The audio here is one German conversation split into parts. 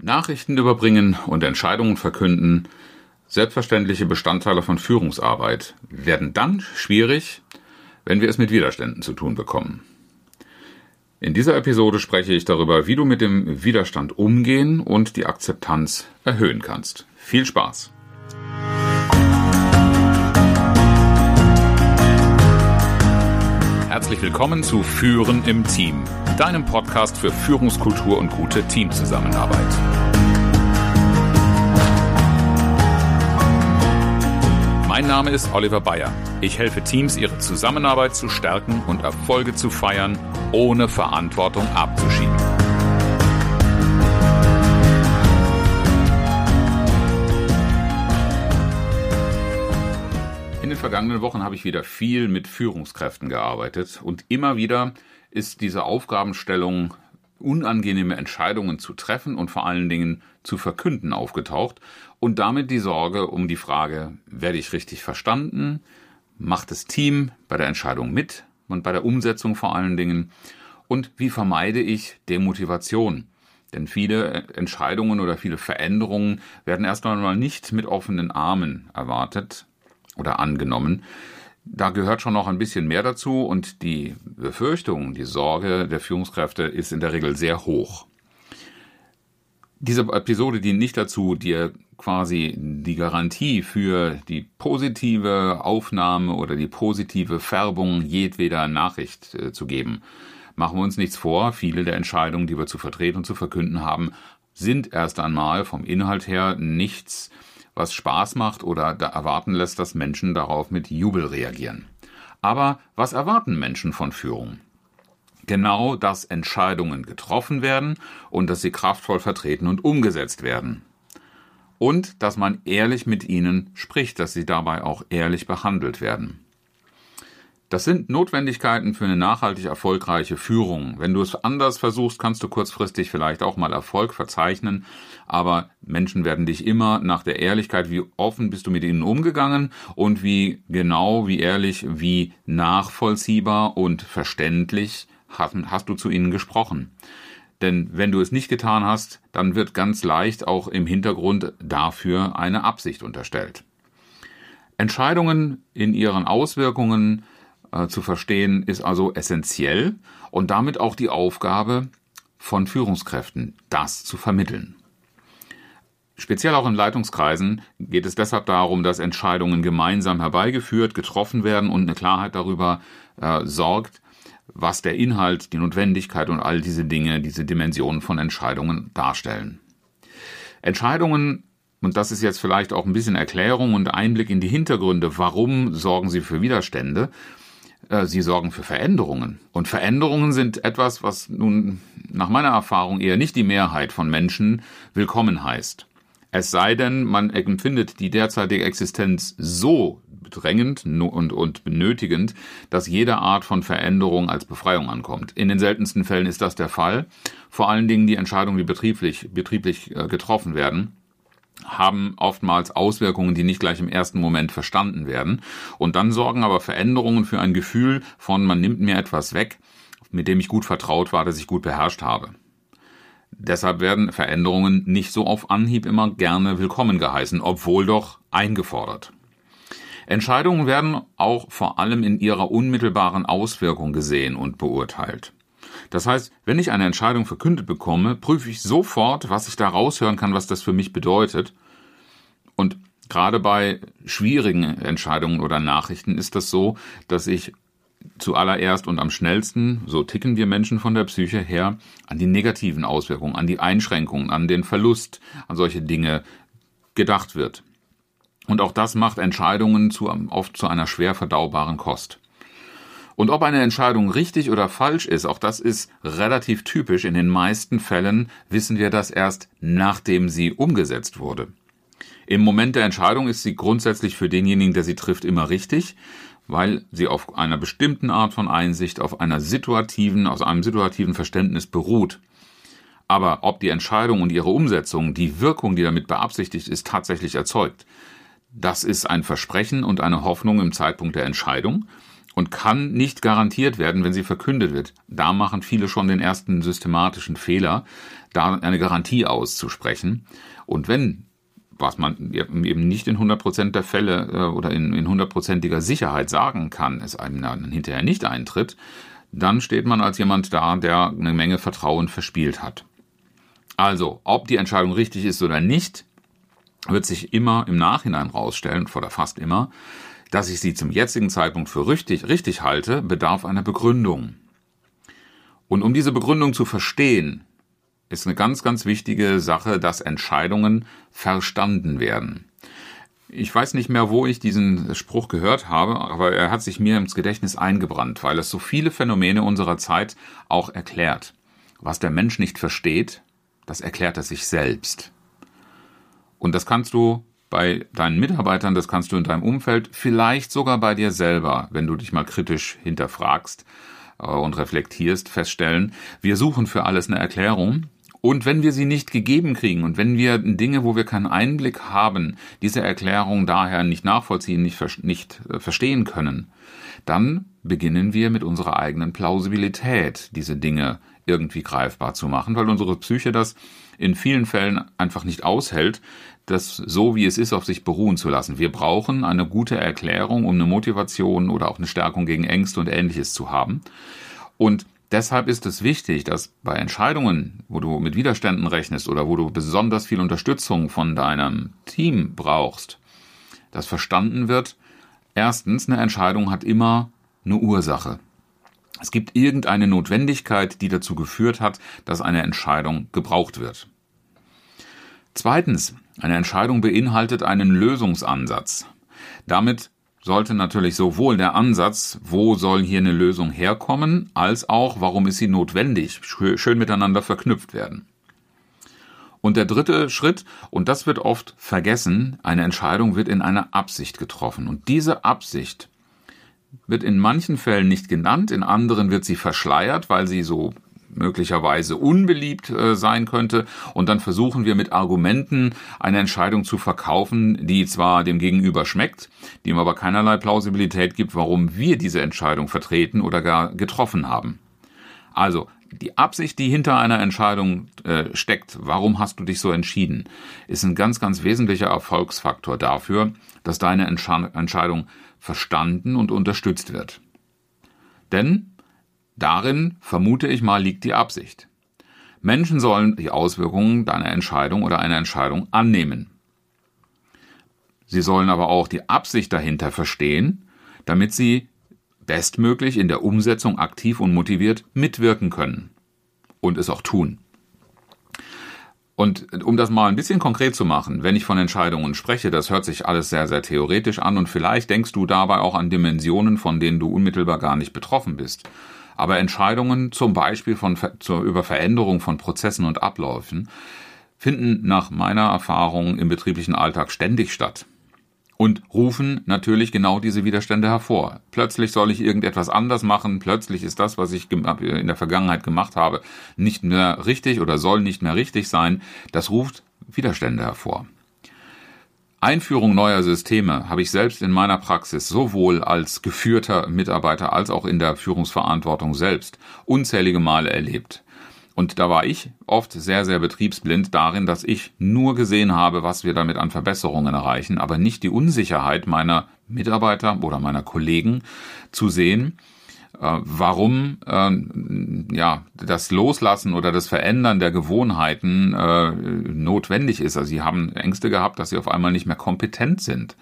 Nachrichten überbringen und Entscheidungen verkünden, selbstverständliche Bestandteile von Führungsarbeit, werden dann schwierig, wenn wir es mit Widerständen zu tun bekommen. In dieser Episode spreche ich darüber, wie du mit dem Widerstand umgehen und die Akzeptanz erhöhen kannst. Viel Spaß! Herzlich willkommen zu Führen im Team, deinem Podcast für Führungskultur und gute Teamzusammenarbeit. Mein Name ist Oliver Bayer. Ich helfe Teams, ihre Zusammenarbeit zu stärken und Erfolge zu feiern, ohne Verantwortung abzuschieben. In den vergangenen Wochen habe ich wieder viel mit Führungskräften gearbeitet und immer wieder ist diese Aufgabenstellung, unangenehme Entscheidungen zu treffen und vor allen Dingen zu verkünden aufgetaucht und damit die Sorge um die Frage, werde ich richtig verstanden? Macht das Team bei der Entscheidung mit und bei der Umsetzung vor allen Dingen? Und wie vermeide ich Demotivation? Denn viele Entscheidungen oder viele Veränderungen werden erst einmal nicht mit offenen Armen erwartet, oder angenommen. Da gehört schon noch ein bisschen mehr dazu und die Befürchtung, die Sorge der Führungskräfte ist in der Regel sehr hoch. Diese Episode dient nicht dazu, dir quasi die Garantie für die positive Aufnahme oder die positive Färbung jedweder Nachricht äh, zu geben. Machen wir uns nichts vor, viele der Entscheidungen, die wir zu vertreten und zu verkünden haben, sind erst einmal vom Inhalt her nichts was Spaß macht oder erwarten lässt, dass Menschen darauf mit Jubel reagieren. Aber was erwarten Menschen von Führung? Genau, dass Entscheidungen getroffen werden und dass sie kraftvoll vertreten und umgesetzt werden. Und dass man ehrlich mit ihnen spricht, dass sie dabei auch ehrlich behandelt werden. Das sind Notwendigkeiten für eine nachhaltig erfolgreiche Führung. Wenn du es anders versuchst, kannst du kurzfristig vielleicht auch mal Erfolg verzeichnen, aber Menschen werden dich immer nach der Ehrlichkeit, wie offen bist du mit ihnen umgegangen und wie genau, wie ehrlich, wie nachvollziehbar und verständlich hast, du zu ihnen gesprochen. Denn wenn du es nicht getan hast, dann wird ganz leicht auch im Hintergrund dafür eine Absicht unterstellt. Entscheidungen in ihren Auswirkungen äh, zu verstehen, ist also essentiell und damit auch die Aufgabe von Führungskräften, das zu vermitteln. Speziell auch in Leitungskreisen geht es deshalb darum, dass Entscheidungen gemeinsam herbeigeführt, getroffen werden und eine Klarheit darüber äh, sorgt, was der Inhalt, die Notwendigkeit und all diese Dinge, diese Dimensionen von Entscheidungen darstellen. Entscheidungen, und das ist jetzt vielleicht auch ein bisschen Erklärung und Einblick in die Hintergründe, warum sorgen sie für Widerstände, sie sorgen für Veränderungen. Und Veränderungen sind etwas, was nun nach meiner Erfahrung eher nicht die Mehrheit von Menschen willkommen heißt. Es sei denn, man empfindet die derzeitige Existenz so bedrängend und, und benötigend, dass jede Art von Veränderung als Befreiung ankommt. In den seltensten Fällen ist das der Fall. Vor allen Dingen die Entscheidungen, die betrieblich, betrieblich äh, getroffen werden haben oftmals Auswirkungen, die nicht gleich im ersten Moment verstanden werden. Und dann sorgen aber Veränderungen für ein Gefühl von, man nimmt mir etwas weg, mit dem ich gut vertraut war, das ich gut beherrscht habe. Deshalb werden Veränderungen nicht so auf Anhieb immer gerne willkommen geheißen, obwohl doch eingefordert. Entscheidungen werden auch vor allem in ihrer unmittelbaren Auswirkung gesehen und beurteilt. Das heißt, wenn ich eine Entscheidung verkündet bekomme, prüfe ich sofort, was ich da raushören kann, was das für mich bedeutet. Und gerade bei schwierigen Entscheidungen oder Nachrichten ist das so, dass ich zuallererst und am schnellsten, so ticken wir Menschen von der Psyche her, an die negativen Auswirkungen, an die Einschränkungen, an den Verlust, an solche Dinge gedacht wird. Und auch das macht Entscheidungen zu, oft zu einer schwer verdaubaren Kost. Und ob eine Entscheidung richtig oder falsch ist, auch das ist relativ typisch. In den meisten Fällen wissen wir das erst, nachdem sie umgesetzt wurde. Im Moment der Entscheidung ist sie grundsätzlich für denjenigen, der sie trifft, immer richtig, weil sie auf einer bestimmten Art von Einsicht, auf einer situativen, aus einem situativen Verständnis beruht. Aber ob die Entscheidung und ihre Umsetzung die Wirkung, die damit beabsichtigt ist, tatsächlich erzeugt, das ist ein Versprechen und eine Hoffnung im Zeitpunkt der Entscheidung und kann nicht garantiert werden, wenn sie verkündet wird. Da machen viele schon den ersten systematischen Fehler, da eine Garantie auszusprechen. Und wenn was man eben nicht in 100% der Fälle äh, oder in, 100%iger Sicherheit sagen kann, es einem dann hinterher nicht eintritt, dann steht man als jemand da, der eine Menge Vertrauen verspielt hat. Also, ob die Entscheidung richtig ist oder nicht, wird sich immer im Nachhinein rausstellen, oder fast immer, dass ich sie zum jetzigen Zeitpunkt für richtig, richtig halte, bedarf einer Begründung. Und um diese Begründung zu verstehen, ist eine ganz, ganz wichtige Sache, dass Entscheidungen verstanden werden. Ich weiß nicht mehr, wo ich diesen Spruch gehört habe, aber er hat sich mir ins Gedächtnis eingebrannt, weil es so viele Phänomene unserer Zeit auch erklärt. Was der Mensch nicht versteht, das erklärt er sich selbst. Und das kannst du bei deinen Mitarbeitern, das kannst du in deinem Umfeld, vielleicht sogar bei dir selber, wenn du dich mal kritisch hinterfragst äh, und reflektierst, feststellen, wir suchen für alles eine Erklärung. Und wenn wir sie nicht gegeben kriegen und wenn wir Dinge, wo wir keinen Einblick haben, diese Erklärung daher nicht nachvollziehen, nicht, nicht äh, verstehen können, dann beginnen wir mit unserer eigenen Plausibilität, diese Dinge irgendwie greifbar zu machen, weil unsere Psyche das in vielen Fällen einfach nicht aushält, das so wie es ist auf sich beruhen zu lassen. Wir brauchen eine gute Erklärung, um eine Motivation oder auch eine Stärkung gegen Ängste und ähnliches zu haben. Und deshalb ist es wichtig, dass bei Entscheidungen, wo du mit Widerständen rechnest oder wo du besonders viel Unterstützung von deinem Team brauchst, dass verstanden wird, erstens, eine Entscheidung hat immer eine Ursache. Es gibt irgendeine Notwendigkeit, die dazu geführt hat, dass eine Entscheidung gebraucht wird. Zweitens, eine Entscheidung beinhaltet einen Lösungsansatz. Damit sollte natürlich sowohl der Ansatz, wo soll hier eine Lösung herkommen, als auch, warum ist sie notwendig, schön miteinander verknüpft werden. Und der dritte Schritt, und das wird oft vergessen, eine Entscheidung wird in einer Absicht getroffen. Und diese Absicht wird in manchen Fällen nicht genannt, in anderen wird sie verschleiert, weil sie so möglicherweise unbeliebt äh, sein könnte. Und dann versuchen wir mit Argumenten eine Entscheidung zu verkaufen, die zwar dem Gegenüber schmeckt, die ihm aber keinerlei Plausibilität gibt, warum wir diese Entscheidung vertreten oder gar getroffen haben. Also die Absicht, die hinter einer Entscheidung äh, steckt, warum hast du dich so entschieden, ist ein ganz, ganz wesentlicher Erfolgsfaktor dafür, dass deine Entscheidung verstanden und unterstützt wird. Denn darin, vermute ich mal, liegt die Absicht. Menschen sollen die Auswirkungen deiner Entscheidung oder einer Entscheidung annehmen. Sie sollen aber auch die Absicht dahinter verstehen, damit sie bestmöglich in der Umsetzung aktiv und motiviert mitwirken können und es auch tun. Und um das mal ein bisschen konkret zu machen, wenn ich von Entscheidungen spreche, das hört sich alles sehr, sehr theoretisch an und vielleicht denkst du dabei auch an Dimensionen, von denen du unmittelbar gar nicht betroffen bist. Aber Entscheidungen zum Beispiel von, zur, über Veränderung von Prozessen und Abläufen finden nach meiner Erfahrung im betrieblichen Alltag ständig statt und rufen natürlich genau diese Widerstände hervor. Plötzlich soll ich irgendetwas anders machen, plötzlich ist das, was ich in der Vergangenheit gemacht habe, nicht mehr richtig oder soll nicht mehr richtig sein. Das ruft Widerstände hervor. Einführung neuer Systeme habe ich selbst in meiner Praxis sowohl als geführter Mitarbeiter als auch in der Führungsverantwortung selbst unzählige Male erlebt. Und da war ich oft sehr, sehr betriebsblind darin, dass ich nur gesehen habe, was wir damit an Verbesserungen erreichen, aber nicht die Unsicherheit meiner Mitarbeiter oder meiner Kollegen zu sehen, äh, warum äh, ja das Loslassen oder das Verändern der Gewohnheiten äh, notwendig ist. Also sie haben Ängste gehabt, dass sie auf einmal nicht mehr kompetent sind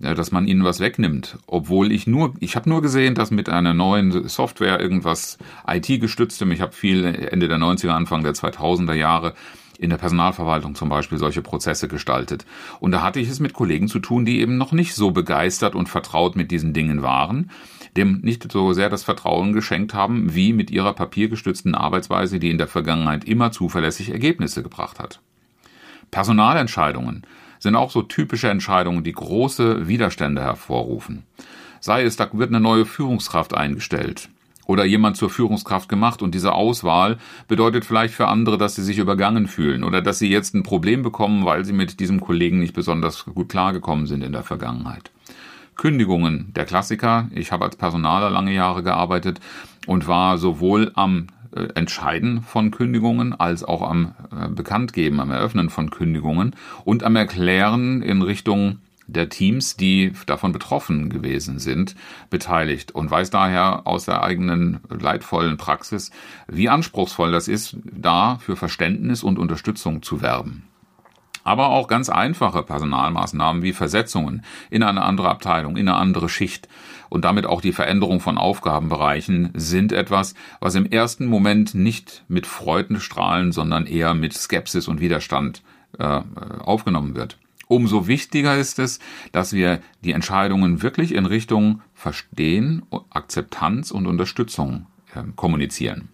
dass man ihnen was wegnimmt. Obwohl ich nur, ich habe nur gesehen, dass mit einer neuen Software irgendwas IT-gestütztem, ich habe viel Ende der 90er, Anfang der 2000er Jahre in der Personalverwaltung zum Beispiel solche Prozesse gestaltet. Und da hatte ich es mit Kollegen zu tun, die eben noch nicht so begeistert und vertraut mit diesen Dingen waren, dem nicht so sehr das Vertrauen geschenkt haben, wie mit ihrer papiergestützten Arbeitsweise, die in der Vergangenheit immer zuverlässig Ergebnisse gebracht hat. Personalentscheidungen sind auch so typische Entscheidungen, die große Widerstände hervorrufen. Sei es, da wird eine neue Führungskraft eingestellt oder jemand zur Führungskraft gemacht und diese Auswahl bedeutet vielleicht für andere, dass sie sich übergangen fühlen oder dass sie jetzt ein Problem bekommen, weil sie mit diesem Kollegen nicht besonders gut klargekommen sind in der Vergangenheit. Kündigungen, der Klassiker. Ich habe als Personaler lange Jahre gearbeitet und war sowohl am Entscheiden von Kündigungen als auch am äh, Bekanntgeben, am Eröffnen von Kündigungen und am Erklären in Richtung der Teams, die davon betroffen gewesen sind, beteiligt und weiß daher aus der eigenen leidvollen Praxis, wie anspruchsvoll das ist, da für Verständnis und Unterstützung zu werben. Aber auch ganz einfache Personalmaßnahmen wie Versetzungen in eine andere Abteilung, in eine andere Schicht und damit auch die Veränderung von Aufgabenbereichen sind etwas, was im ersten Moment nicht mit Freudenstrahlen, sondern eher mit Skepsis und Widerstand äh, aufgenommen wird. Umso wichtiger ist es, dass wir die Entscheidungen wirklich in Richtung Verstehen, Akzeptanz und Unterstützung äh, kommunizieren.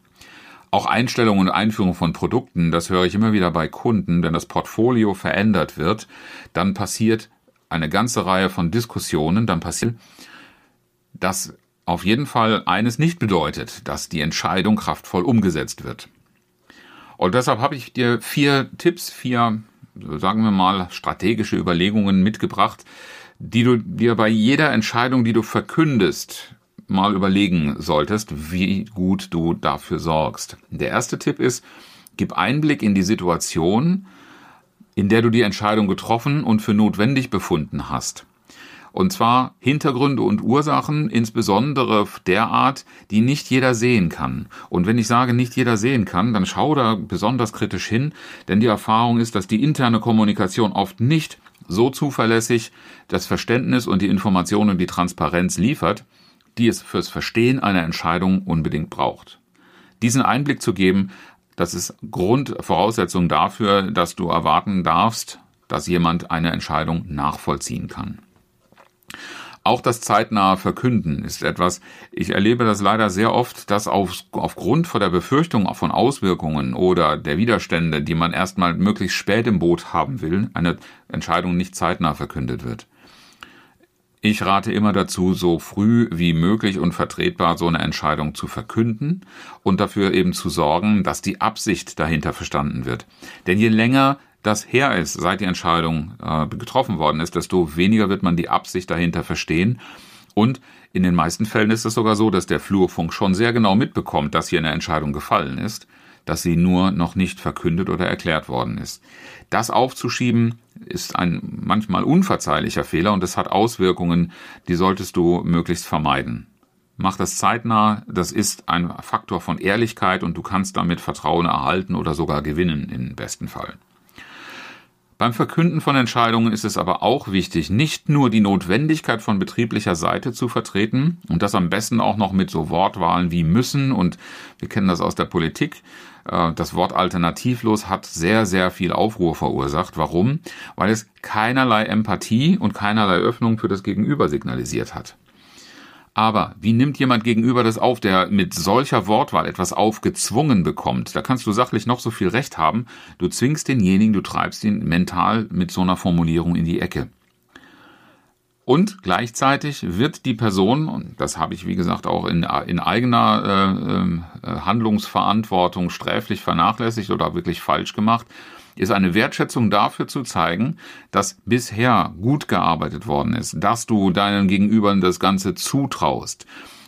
Auch Einstellungen und Einführung von Produkten, das höre ich immer wieder bei Kunden, wenn das Portfolio verändert wird, dann passiert eine ganze Reihe von Diskussionen, dann passiert, dass auf jeden Fall eines nicht bedeutet, dass die Entscheidung kraftvoll umgesetzt wird. Und deshalb habe ich dir vier Tipps, vier, sagen wir mal, strategische Überlegungen mitgebracht, die du dir bei jeder Entscheidung, die du verkündest, mal überlegen solltest, wie gut du dafür sorgst. Der erste Tipp ist, gib Einblick in die Situation, in der du die Entscheidung getroffen und für notwendig befunden hast. Und zwar Hintergründe und Ursachen, insbesondere der Art, die nicht jeder sehen kann. Und wenn ich sage, nicht jeder sehen kann, dann schau da besonders kritisch hin, denn die Erfahrung ist, dass die interne Kommunikation oft nicht so zuverlässig das Verständnis und die Information und die Transparenz liefert, die es fürs Verstehen einer Entscheidung unbedingt braucht. Diesen Einblick zu geben, das ist Grundvoraussetzung dafür, dass du erwarten darfst, dass jemand eine Entscheidung nachvollziehen kann. Auch das zeitnahe Verkünden ist etwas, ich erlebe das leider sehr oft, dass auf, aufgrund von der Befürchtung von Auswirkungen oder der Widerstände, die man erstmal möglichst spät im Boot haben will, eine Entscheidung nicht zeitnah verkündet wird. Ich rate immer dazu, so früh wie möglich und vertretbar so eine Entscheidung zu verkünden und dafür eben zu sorgen, dass die Absicht dahinter verstanden wird. Denn je länger das her ist, seit die Entscheidung äh, getroffen worden ist, desto weniger wird man die Absicht dahinter verstehen. Und in den meisten Fällen ist es sogar so, dass der Flurfunk schon sehr genau mitbekommt, dass hier eine Entscheidung gefallen ist, dass sie nur noch nicht verkündet oder erklärt worden ist. Das aufzuschieben ist ein manchmal unverzeihlicher Fehler und es hat Auswirkungen, die solltest du möglichst vermeiden. Mach das zeitnah, das ist ein Faktor von Ehrlichkeit und du kannst damit Vertrauen erhalten oder sogar gewinnen im besten Fall. Beim Verkünden von Entscheidungen ist es aber auch wichtig, nicht nur die Notwendigkeit von betrieblicher Seite zu vertreten und das am besten auch noch mit so Wortwahlen wie müssen und wir kennen das aus der Politik. Äh, das Wort alternativlos hat sehr, sehr viel Aufruhr verursacht. Warum? Weil es keinerlei Empathie und keinerlei Öffnung für das Gegenüber signalisiert hat. Aber wie nimmt jemand gegenüber das auf, der mit solcher Wortwahl etwas aufgezwungen bekommt? Da kannst du sachlich noch so viel Recht haben. Du zwingst denjenigen, du treibst ihn mental mit so einer Formulierung in die Ecke. Und gleichzeitig wird die Person, und das habe ich wie gesagt auch in, in eigener äh, äh, Handlungsverantwortung sträflich vernachlässigt oder wirklich falsch gemacht, ist eine Wertschätzung dafür zu zeigen, dass bisher gut gearbeitet worden ist, dass du deinen Gegenübern das Ganze zutraust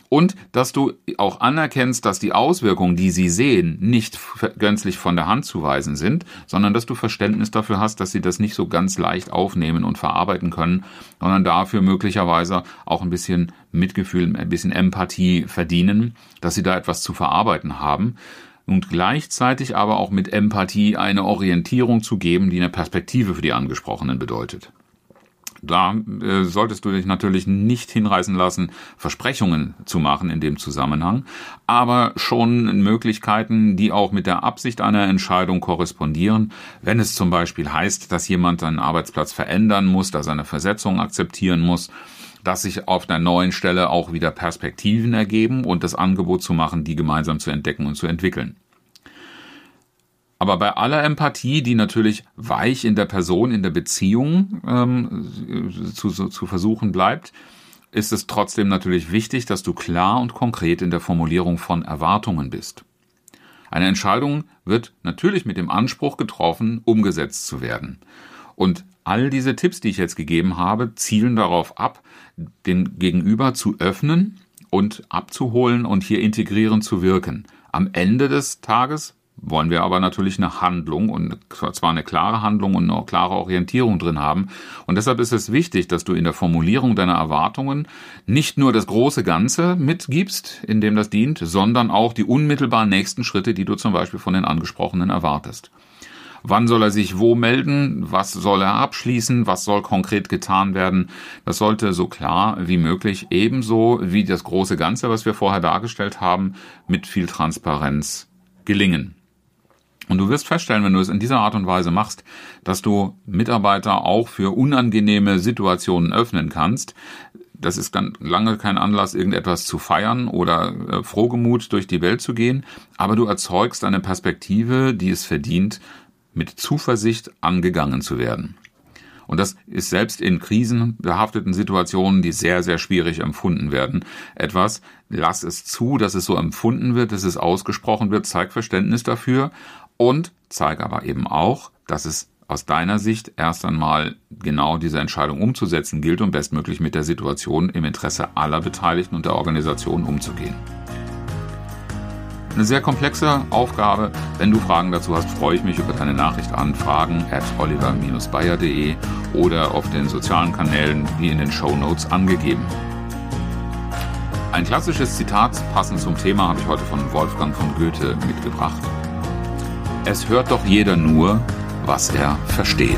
und dass du auch anerkennst, dass die Auswirkungen, die sie sehen, nicht gänzlich von der Hand zu weisen sind, sondern dass du Verständnis dafür hast, dass sie das nicht so ganz leicht aufnehmen und verarbeiten können, sondern dafür möglicherweise auch ein bisschen Mitgefühl, ein bisschen Empathie verdienen, dass sie da etwas zu verarbeiten haben und gleichzeitig aber auch mit Empathie eine Orientierung zu geben, die eine Perspektive für die Angesprochenen bedeutet. Da äh, solltest du dich natürlich nicht hinreißen lassen, Versprechungen zu machen in dem Zusammenhang, aber schon Möglichkeiten, die auch mit der Absicht einer Entscheidung korrespondieren. Wenn es zum Beispiel heißt, dass jemand seinen Arbeitsplatz verändern muss, dass er eine Versetzung akzeptieren muss, dass sich auf einer neuen Stelle auch wieder Perspektiven ergeben und das Angebot zu machen, die gemeinsam zu entdecken und zu entwickeln. Aber bei aller Empathie, die natürlich weich in der Person, in der Beziehung ähm, zu, zu versuchen bleibt, ist es trotzdem natürlich wichtig, dass du klar und konkret in der Formulierung von Erwartungen bist. Eine Entscheidung wird natürlich mit dem Anspruch getroffen, umgesetzt zu werden. Und all diese Tipps, die ich jetzt gegeben habe, zielen darauf ab, den Gegenüber zu öffnen und abzuholen und hier integrierend zu wirken. Am Ende des Tages wollen wir aber natürlich eine Handlung und zwar eine klare Handlung und eine klare Orientierung drin haben. Und deshalb ist es wichtig, dass du in der Formulierung deiner Erwartungen nicht nur das große Ganze mitgibst, in dem das dient, sondern auch die unmittelbar nächsten Schritte, die du zum Beispiel von den Angesprochenen erwartest. Wann soll er sich wo melden? Was soll er abschließen? Was soll konkret getan werden? Das sollte so klar wie möglich, ebenso wie das große Ganze, was wir vorher dargestellt haben, mit viel Transparenz gelingen. Und du wirst feststellen, wenn du es in dieser Art und Weise machst, dass du Mitarbeiter auch für unangenehme Situationen öffnen kannst. Das ist dann lange kein Anlass, irgendetwas zu feiern oder äh, frohgemut durch die Welt zu gehen, aber du erzeugst eine Perspektive, die es verdient, mit Zuversicht angegangen zu werden. Und das ist selbst in krisenbehafteten Situationen, die sehr, sehr schwierig empfunden werden, etwas, lass es zu, dass es so empfunden wird, dass es ausgesprochen wird, zeig Verständnis dafür und zeige aber eben auch, dass es aus deiner Sicht erst einmal genau diese Entscheidung umzusetzen gilt und bestmöglich mit der Situation im Interesse aller Beteiligten und der Organisation umzugehen. Eine sehr komplexe Aufgabe. Wenn du Fragen dazu hast, freue ich mich über deine Nachricht an fragen at oliver-bayer.de oder auf den sozialen Kanälen wie in den Show Notes angegeben. Ein klassisches Zitat passend zum Thema habe ich heute von Wolfgang von Goethe mitgebracht. Es hört doch jeder nur, was er versteht.